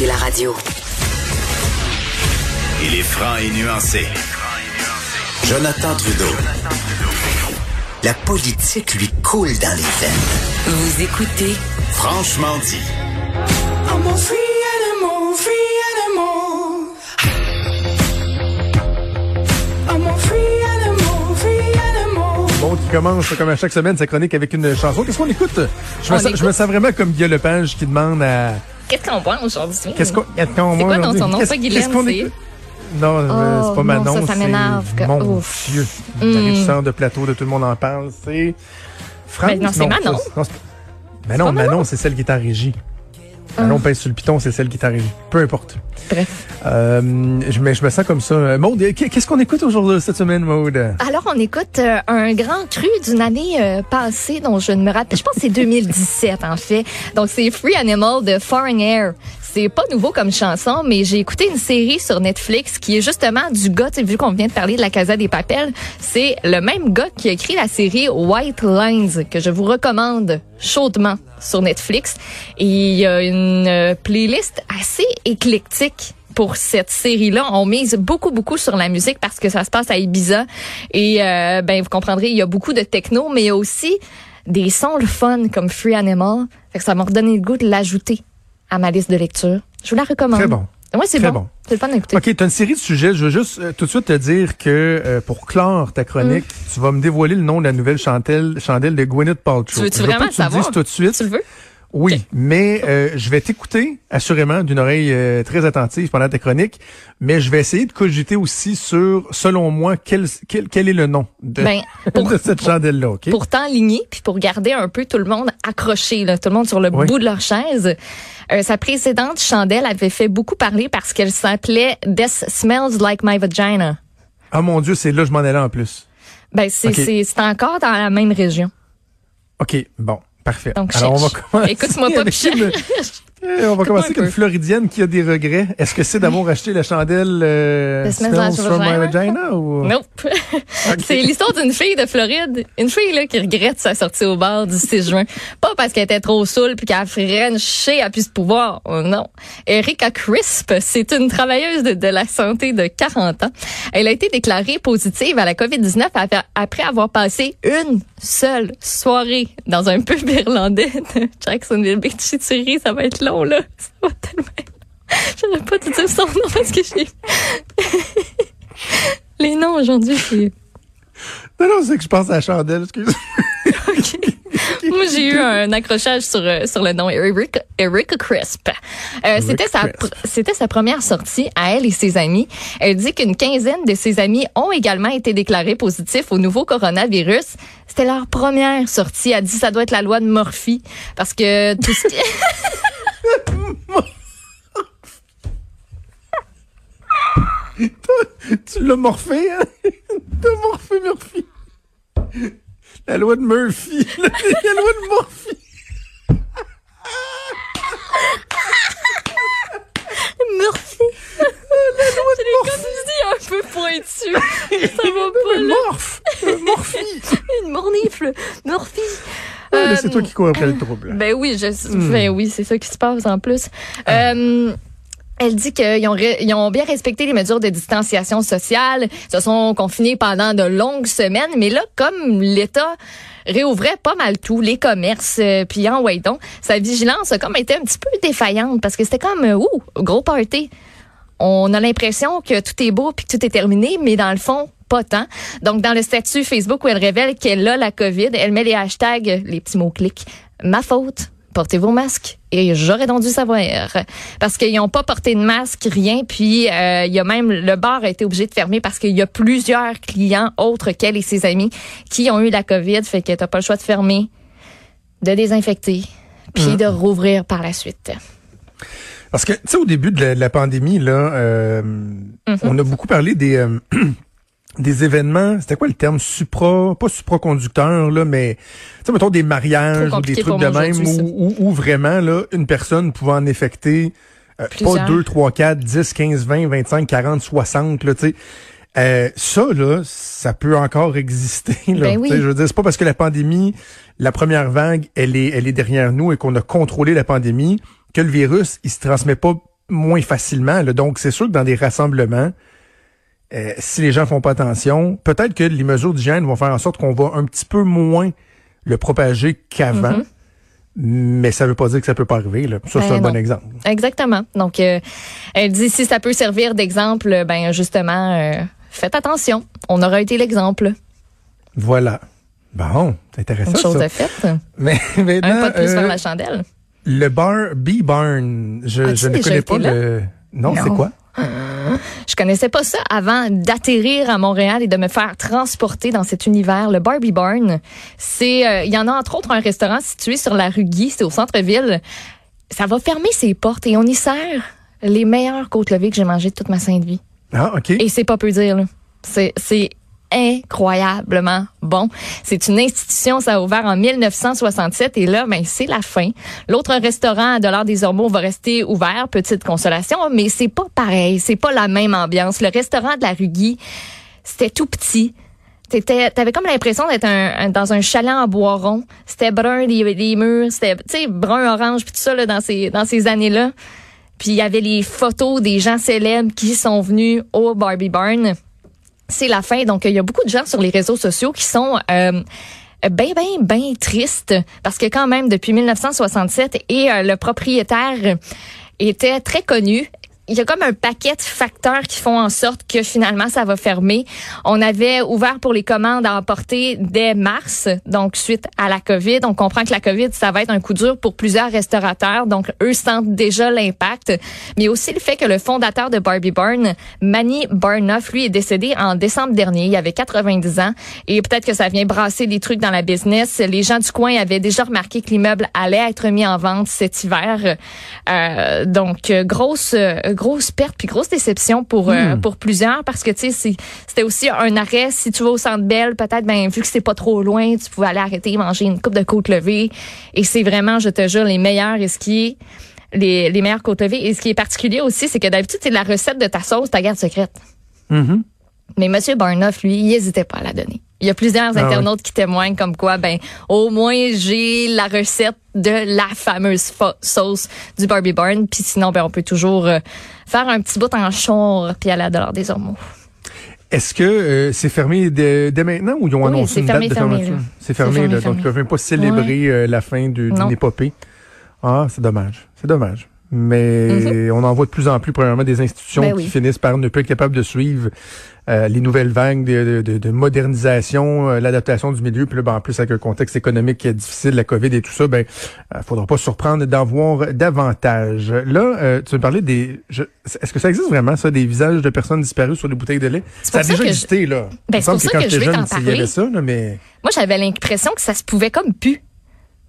écoutez la radio. Il est franc et nuancé. Jonathan Trudeau. La politique lui coule dans les veines. Vous écoutez Franchement dit. I'm a free animal, free animal. I'm a free animal, free animal. Bon, qui commence comme à chaque semaine sa chronique avec une chanson. Qu'est-ce qu'on écoute? Je me, sens, je me sens vraiment comme Guy Lepage qui demande à... Qu'est-ce qu'on boit aujourd'hui? Qu'est-ce qu'on qu'est-ce qu'on C'est quoi ton- aujourd'hui? nom? Pas Guylaine? Non, euh, Oh, c'est pas non, Manon, ça, ça m'énerve. Mon Ouf. Dieu. Mm. De plateau de tout le monde en parle, c'est... France? Ben non, c'est Manon. ça, non, Ben non? Manon, c'est celle qui est en régie. Manon pèse sur le piton, c'est celle qui est régie. Peu importe. Bref. Euh, je, mais je me sens comme ça. Euh, Maude, euh, qu'est-ce qu'on écoute aujourd'hui cette semaine, Maude? Alors, on écoute euh, un grand cru d'une année euh, passée dont je ne me rappelle. Je pense que c'est 2017, en fait. Donc, c'est Free Animal de Foreign Air. C'est pas nouveau comme chanson, mais j'ai écouté une série sur Netflix qui est justement du gars, vu qu'on vient de parler de la Casa des Papels, c'est le même gars qui a écrit la série White Lines, que je vous recommande chaudement sur Netflix. Et il y a une euh, playlist assez éclectique pour cette série-là. On mise beaucoup, beaucoup sur la musique parce que ça se passe à Ibiza. Et euh, ben vous comprendrez, il y a beaucoup de techno, mais il aussi des sons fun comme Free Animal. Fait que ça m'a redonné le goût de l'ajouter à ma liste de lecture. Je vous la recommande. Très bon. Ouais, c'est Très bon. bon. C'est le fun d'écouter. OK, tu as une série de sujets. Je veux juste euh, tout de suite te dire que euh, pour clore ta chronique, tu vas me dévoiler le nom de la nouvelle chandelle, chandelle de Gwyneth Paltrow. Tu veux-tu veux vraiment pas que tu me savoir? dises tout de suite. Tu le veux? Oui, mais euh, je vais t'écouter assurément d'une oreille euh, très attentive pendant ta chronique, mais je vais essayer de cogiter aussi sur, selon moi, quel, quel, quel est le nom de, Ben, pour- de cette chandelle-là, OK? pour t'enligner puis pour garder un peu tout le monde accroché, là, tout le monde sur le Oui. bout de leur chaise. Euh, sa précédente chandelle avait fait beaucoup parler parce qu'elle s'appelait This Smells Like My Vagina. Ah mon Dieu, c'est là que je m'en allais en plus. Ben c'est Ok. c'est c'est encore dans la même région. OK, bon, parfait. Donc, Alors, on va commencer. Écoute-moi pas, avec Eh, on va commencer avec un une. Floridienne qui a des regrets. Est-ce que c'est d'avoir acheté la chandelle euh, Smells from My Vagina? Ou... Nope. C'est l'histoire d'une fille de Floride. Une fille là, qui regrette sa sortie au bar du 6 juin. Pas parce qu'elle était trop saoule puis qu'elle a frenché à plus de pouvoir. Oh, non. Erika Crisp, c'est une travailleuse de, de la santé de 40 ans. Elle a été déclarée positive à la COVID-19 après- avoir passé une seule soirée dans un pub irlandais de Jacksonville Beach. Ça va être long, là. Ça va tellement... J'aurais pas dû dire son nom parce que j'ai... Les noms aujourd'hui, c'est... Non, non, c'est que je pense à la chandelle, excuse. Moi, j'ai eu un accrochage sur, euh, sur le nom Erica, Erica Crisp. Euh, c'était sa, c'était sa première sortie à elle et ses amis. Elle dit qu'une quinzaine de ses amis ont également été déclarés positifs au nouveau coronavirus. C'était leur première sortie. Elle dit ça doit être la loi de Murphy parce que tout ce qui... tu l'as morphé, hein? T'as morphé Murphy. La loi de Murphy. la loi de Murphy. un peu pointu. Ça va pas là. Morph. Euh, Morphy. Une mornifle. Murphy. Euh, c'est toi qui cours après le trouble. Ben oui, je, Hmm. ben oui, c'est ça qui se passe en plus. Ah. Euh, elle dit qu'ils ont, re- ils ont bien respecté les mesures de distanciation sociale, se sont confinés pendant de longues semaines, mais là, comme l'État réouvrait pas mal tout, les commerces, euh, puis en donc, sa vigilance a comme été un petit peu défaillante parce que c'était comme, euh, ouh, gros party. On a l'impression que tout est beau puis que tout est terminé, mais dans le fond, pas tant. Donc, dans le statut Facebook où elle révèle qu'elle a la COVID, elle met les hashtags, les petits mots-clics, ma faute, portez vos masques et j'aurais donc dû savoir. Parce qu'ils n'ont pas porté de masque, rien, puis euh, il y a même, le bar a été obligé de fermer parce qu'il y a plusieurs clients autres qu'elle et ses amis qui ont eu la COVID, fait que t'as pas le choix de fermer, de désinfecter, puis de rouvrir par la suite. Parce que, tu sais, au début de la, de la pandémie, là, euh, Mm-hmm. on a beaucoup parlé des, euh, des événements, c'était quoi le terme? Supra, pas supraconducteur, là, mais, tu sais, mettons des mariages ou des trucs de même où, où, où vraiment, là, une personne pouvait en infecter euh, pas Plusieurs. 2, 3, 4, 10, 15, 20, 25, 40, 60, là, tu sais. Euh, ça, là, ça peut encore exister. Là. Ben oui. Je veux dire, c'est pas parce que la pandémie, la première vague, elle est, elle est derrière nous et qu'on a contrôlé la pandémie que le virus, il se transmet pas moins facilement. là. Donc, c'est sûr que dans des rassemblements, euh, si les gens font pas attention, peut-être que les mesures d'hygiène vont faire en sorte qu'on va un petit peu moins le propager qu'avant. Mhm. Mais ça veut pas dire que ça peut pas arriver. Là. Ça, c'est Ben un bon non. exemple. Exactement. Donc, euh, elle dit si ça peut servir d'exemple, ben justement, euh, faites attention. On aura été l'exemple. Voilà. Bon, c'est intéressant Une chose ça. de faite. Mais maintenant, Un pas de plus euh, vers la chandelle. le bar B-Barn, je, As-tu je ne connais pas le... Non, Non. c'est quoi? Je connaissais pas ça avant d'atterrir à Montréal et de me faire transporter dans cet univers. Le Barbie Barn, c'est, euh, il y en a entre autres un restaurant situé sur la rue Guy, c'est au centre-ville. Ça va fermer ses portes et on y sert les meilleures côtes levées que j'ai mangées de toute ma sainte vie. Ah, OK. Et c'est pas peu dire, là. C'est, c'est incroyablement bon. C'est une institution, ça a ouvert en 1967 et là, ben, c'est la fin. L'autre restaurant à Dollars des Ormeaux va rester ouvert, petite consolation, mais c'est pas pareil, c'est pas la même ambiance. Le restaurant de la rue Guy, c'était tout petit. T'étais, t'avais comme l'impression d'être un, un- dans un chalet en bois rond. C'était brun, les, les murs, c'était, tu sais, brun, orange, puis tout ça, là, dans ces, dans ces années-là. Puis il y avait les photos des gens célèbres qui sont venus au Barbie Barn. C'est la fin, donc il y a beaucoup de gens sur les réseaux sociaux qui sont euh, ben, ben, ben tristes parce que quand même, depuis 1967, et euh, le propriétaire était très connu. Il y a comme un paquet de facteurs qui font en sorte que finalement ça va fermer. On avait ouvert pour les commandes à emporter dès mars, donc suite à la COVID. On comprend que la COVID, ça va être un coup dur pour plusieurs restaurateurs, donc eux sentent déjà l'impact. Mais aussi le fait que le fondateur de Barbie Barn, Manny Barnoff, lui est décédé en décembre dernier. Il avait 90 ans et peut-être que ça vient brasser des trucs dans la business. Les gens du coin avaient déjà remarqué que l'immeuble allait être mis en vente cet hiver. Euh, donc grosse grosse perte puis grosse déception pour euh, pour plusieurs parce que tu sais c'était aussi un arrêt. Si tu vas au Centre Bell peut-être ben vu que c'est pas trop loin tu pouvais aller arrêter manger une coupe de côte levée. Et c'est vraiment je te jure les meilleurs et ce qui est les, les meilleures côtes levées. Et ce qui est particulier aussi c'est que d'habitude c'est la recette de ta sauce ta garde secrète. Mhm. mais Monsieur Barnoff, lui, il hésitait pas à la donner. Il y a plusieurs Ah internautes qui témoignent comme quoi, ben, au moins j'ai la recette de la fameuse fa- sauce du Barbie Barn. Puis sinon, ben, on peut toujours euh, faire un petit bout en char puis aller à Dollar des Ormeaux. Est-ce que euh, c'est fermé dès, dès maintenant ou ils ont Oui, annoncé une fermé, date de fermeture? C'est fermé, fermé, là, fermé. donc ils ne peuvent pas célébrer euh, la fin d'une épopée. Ah, c'est dommage. C'est dommage. Mais on en voit de plus en plus, premièrement, des institutions Mhm. Ben qui oui. finissent par ne plus être capables de suivre euh, les nouvelles vagues de, de- de modernisation, euh, l'adaptation du milieu. Puis là, ben, en plus, avec un contexte économique qui est difficile, la COVID et tout ça, ben, euh, faudra pas se surprendre d'en voir davantage. Là, euh, tu me parlais des... je- Est-ce que ça existe vraiment, ça, des visages de personnes disparues sur les bouteilles de lait? C'est Ça a déjà que je- existé, là. Ben, c'est pour semble ça que quand je j'étais vais jeune, il y avait parler. ça, là, mais... Moi, j'avais l'impression que ça se pouvait comme pu.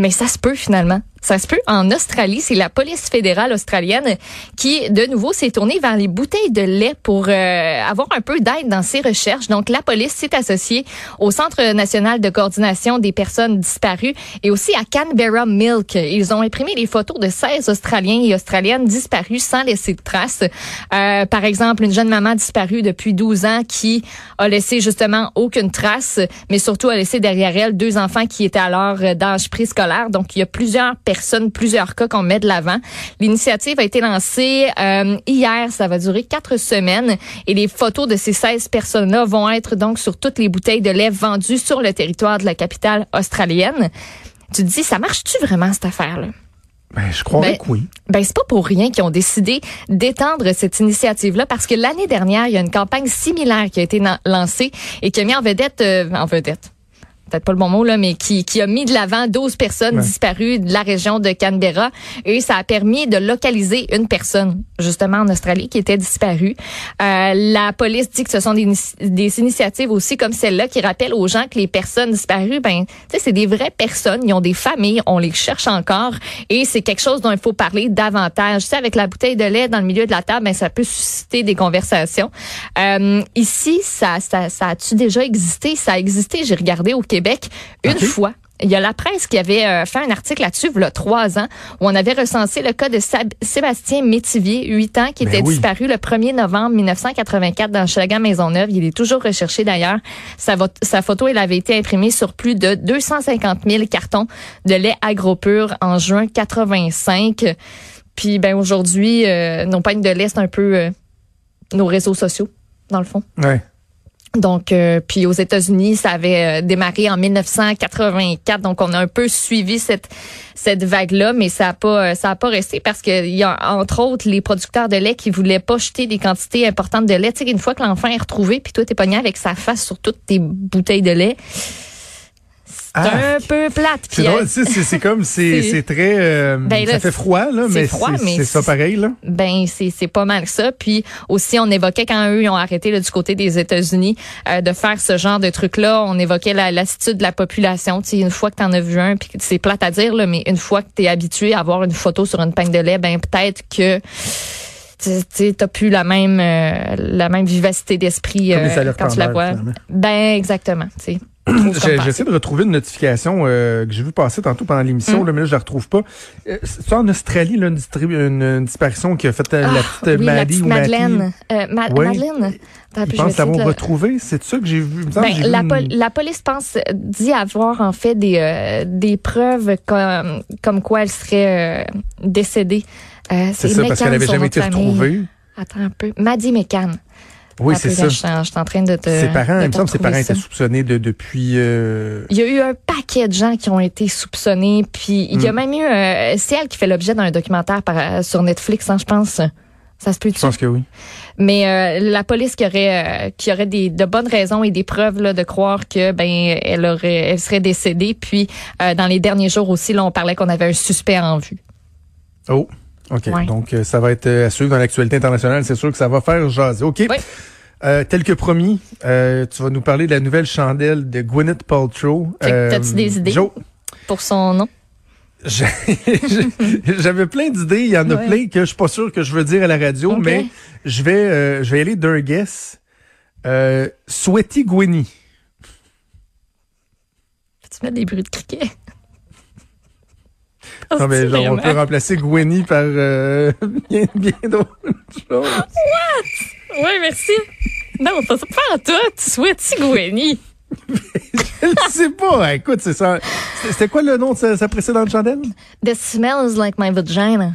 Mais ça se peut finalement. Ça se peut. En Australie, c'est la police fédérale australienne qui, de nouveau, s'est tournée vers les bouteilles de lait pour euh, avoir un peu d'aide dans ses recherches. Donc, la police s'est associée au Centre national de coordination des personnes disparues et aussi à Canberra Milk. Ils ont imprimé les photos de 16 Australiens et Australiennes disparus sans laisser de traces. Euh, par exemple, une jeune maman disparue depuis 12 ans qui a laissé justement aucune trace, mais surtout a laissé derrière elle deux enfants qui étaient alors euh, d'âge préscolaire. Donc, il y a plusieurs personnes, plusieurs cas qu'on met de l'avant. L'initiative a été lancée euh, hier. Ça va durer quatre semaines et les photos de ces 16 personnes-là vont être donc sur toutes les bouteilles de lait vendues sur le territoire de la capitale australienne. Tu te dis, ça marche-tu vraiment cette affaire-là? Ben, je croirais Ben, que oui. Ben c'est pas pour rien qu'ils ont décidé d'étendre cette initiative-là parce que l'année dernière, il y a une campagne similaire qui a été lancée et qui a mis en vedette, euh, en vedette, peut-être pas le bon mot là, mais qui, qui a mis de l'avant 12 personnes Ouais. disparues de la région de Canberra et ça a permis de localiser une personne justement en Australie qui était disparue. Euh, la police dit que ce sont des, des initiatives aussi comme celle-là qui rappellent aux gens que les personnes disparues, ben, c'est des vraies personnes, ils ont des familles, on les cherche encore et c'est quelque chose dont il faut parler davantage. Tu sais, avec la bouteille de lait dans le milieu de la table, ben, ça peut susciter des conversations. Euh, ici, ça, ça, ça a-tu déjà existé? Ça a existé, j'ai regardé au Québec une fois. Il y a la presse qui avait euh, fait un article là-dessus, il y a trois ans, où on avait recensé le cas de Sab- Sébastien Métivier, 8 ans, qui Ben était oui. disparu le 1er novembre 1984 dans Chalagan Maisonneuve. Il est toujours recherché d'ailleurs. Sa photo, elle avait été imprimée sur plus de 250 000 cartons de lait agropur en juin 85. Puis ben aujourd'hui, euh, nos pagnes de lait, c'est un peu euh, nos réseaux sociaux, dans le fond. Ouais. Donc, euh, puis aux États-Unis, ça avait euh, démarré en 1984. Donc, on a un peu suivi cette cette vague-là, mais ça a pas euh, ça a pas resté parce que il y a entre autres les producteurs de lait qui voulaient pas jeter des quantités importantes de lait. Tu sais, une fois que l'enfant est retrouvé, puis toi t'es pogné avec sa face sur toutes tes bouteilles de lait, c'est Ah, un peu plate. C'est drôle, c'est c'est comme, c'est c'est- c'est très, euh, Ben là, ça fait froid, là, c'est mais c'est c'est ça c'est- pareil, là. Ben c'est c'est pas mal ça. Puis aussi on évoquait quand eux ils ont arrêté là, du côté des États-Unis euh, de faire ce genre de truc là, on évoquait la lassitude de la population. Tu sais, une fois que t'en as vu un, puis c'est plate à dire là, mais une fois que t'es habitué à avoir une photo sur une peigne de lait, ben peut-être que t'as plus la même euh, la même vivacité d'esprit euh, quand tu la vois. finalement. Ben exactement. Tu sais. J'essaie de retrouver une notification euh, que j'ai vu passer tantôt pendant l'émission, Mm. mais là, je la retrouve pas. Euh, C'est en Australie, là, une, distribu- une- une disparition qui a fait euh, la Ah, petite euh, oui, la Maddie petite ou Matty. Madeleine. Euh, Ma- Oui. Madeleine? Ils pensent l'avoir le- retrouvé. C'est ça que j'ai vu. Que Ben, la, pol- la police pense dit avoir en fait des euh, des preuves comme comme quoi elle serait euh, décédée. Euh, C'est ça, parce qu'elle n'avait jamais été retrouvée. Attends un peu. Maddie Mécan. Oui, Attends c'est ça. Je suis en- train de te. Ses parents, il me semble que ses parents étaient soupçonnés de, depuis... euh, Il y a eu un paquet de gens qui ont été soupçonnés, puis il y a Mm. même eu euh, c'est elle qui fait l'objet d'un documentaire par, sur Netflix, hein, je pense. Ça se peut Je pense que oui? Mais euh, la police qui aurait euh, qui aurait des de bonnes raisons et des preuves là, de croire que ben elle aurait elle serait décédée. Puis euh, dans les derniers jours aussi, là, on parlait qu'on avait un suspect en vue. Oh, OK. Ouais. Donc, euh, ça va être euh, à suivre dans l'actualité internationale. C'est sûr que ça va faire jaser. OK. Oui. Euh, tel que promis, euh, tu vas nous parler de la nouvelle chandelle de Gwyneth Paltrow. Que t'as-tu des idées? Joe, Pour son nom? j'avais plein d'idées. Il y en a Ouais. plein que je suis pas sûr que je veux dire à la radio, mais je vais, euh, je vais aller d'un guess. Euh, Sweaty Gwynny. Peux-tu mettre des bruits de criquet? Oh, Non, mais c'est genre, on peut remplacer Gwynny par euh, bien, bien d'autres choses. Oui, merci. Non, ça pas en tout. Tu souhaites Gwenny? Je sais pas. Écoute, c'est ça. C'était quoi le nom de sa, sa précédente chandelle? The smells like my vagina.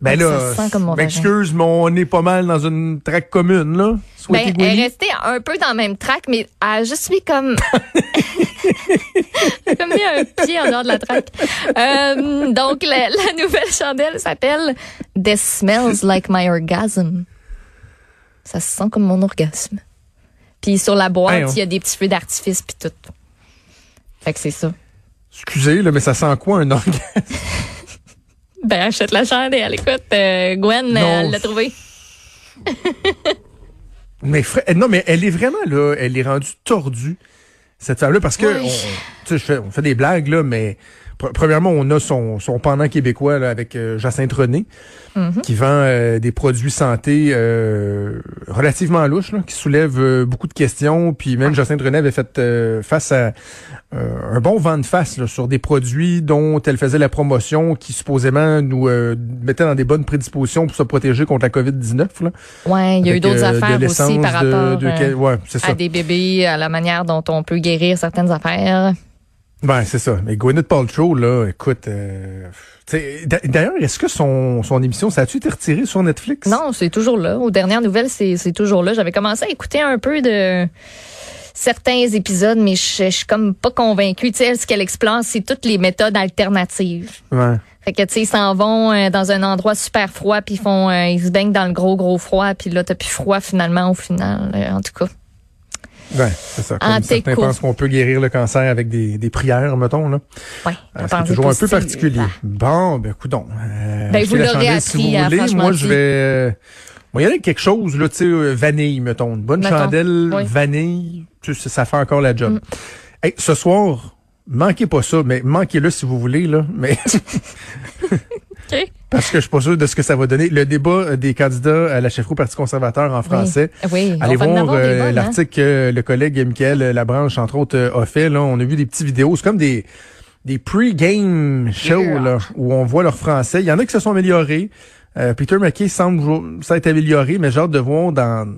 Ben Ça là, sent comme mon m'excuse, mais on est pas mal dans une traque commune, là. Sweaty Ben, elle est Gwynny. restée un peu dans le même track, mais elle a juste mis comme. comme mis un pied en dehors de la track. Euh, donc, la, la nouvelle chandelle s'appelle This Smells Like My Orgasm. Ça se sent comme mon orgasme. Puis sur la boîte, Hey, on- il y a des petits feux d'artifice puis tout. Fait que c'est ça. Excusez, là, mais ça sent quoi un orgasme? Ben, achète la chandelle. Écoute, euh, Gwen, Non. elle l'a trouvé. Mais fra- non, mais elle est vraiment là, elle est rendue tordue cette femme-là parce que Oui. on, on fait des blagues là, mais premièrement on a son, son pendant québécois là, avec euh, Jacinthe René Mhm. qui vend euh, des produits santé euh, relativement louches là, qui soulèvent euh, beaucoup de questions. Puis même Jacinthe René avait fait face à un bon vent de face là, sur des produits dont elle faisait la promotion, qui supposément nous mettaient dans des bonnes prédispositions pour se protéger contre la COVID-19. Là. Ouais, il y a eu d'autres affaires aussi par rapport de quel- ouais, c'est ça. à des bébés, à la manière dont on peut guérir certaines affaires. Ben, c'est ça. Mais Gwyneth Paltrow, là, écoute, euh, d'ailleurs, est-ce que son, son émission, ça a-tu été retiré sur Netflix? Non, c'est toujours là. Aux dernières nouvelles, c'est c'est toujours là. J'avais commencé à écouter un peu de certains épisodes, mais je je suis comme pas convaincue. Tu sais, ce qu'elle explore, c'est toutes les méthodes alternatives. Ouais. Fait que tu sais, ils s'en vont euh, dans un endroit super froid, puis ils font, euh, ils se baignent dans le gros gros froid, puis là t'as plus froid finalement au final. euh, en tout cas, Ouais, c'est ça. En Comme certains pensent qu'on peut guérir le cancer avec des, des prières, mettons, là. ouais. Euh, c'est toujours un peu particulier. Bon, ben, coudon. Euh, Ben, vous la l'aurez chandelle si appris, vous hein, voulez. Moi, je vais, moi, il y a quelque chose, là, tu sais, euh, vanille, mettons. Une bonne Mettons, chandelle, oui. vanille, tu sais, ça fait encore la job. Mm. Hey, ce soir, manquez pas ça, mais manquez-le si vous voulez, là. Mais, OK. Parce que je suis pas sûr de ce que ça va donner. Le débat euh, des candidats à la chefferie au Parti conservateur en français. Oui, Allez va en voir euh, hein? l'article que le collègue Michael Labranche, entre autres, euh, a fait. Là, on a vu des petites vidéos. C'est comme des, des pre-game shows Yeah. là, où on voit leur français. Il y en a qui se sont améliorés. Euh, Peter McKay semble jou- s'être amélioré, mais j'ai hâte de voir dans,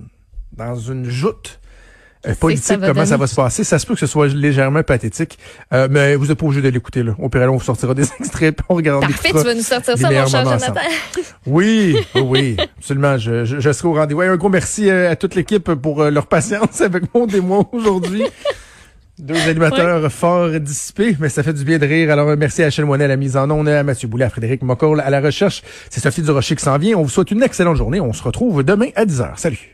dans une joute euh, ça politique, comment ça va se passer? Ça se peut que ce soit légèrement pathétique, euh, mais vous n'êtes pas obligé de l'écouter. Là. Au pire, on vous sortira des extraits, on regarde. Parfait, tu vas nous sortir ça, mon cher Jonathan. Oui, oui, absolument. Je, je, je serai au rendez-vous. Ouais, un gros merci euh, à toute l'équipe pour euh, leur patience avec mon démon aujourd'hui. Deux animateurs forts dissipés, mais ça fait du bien de rire. Alors, merci à Achille Moinet à la mise en onde, à Mathieu Boulet, à Frédéric Mocoll à la recherche. C'est Sophie Durocher qui s'en vient. On vous souhaite une excellente journée. On se retrouve demain à 10h. Salut.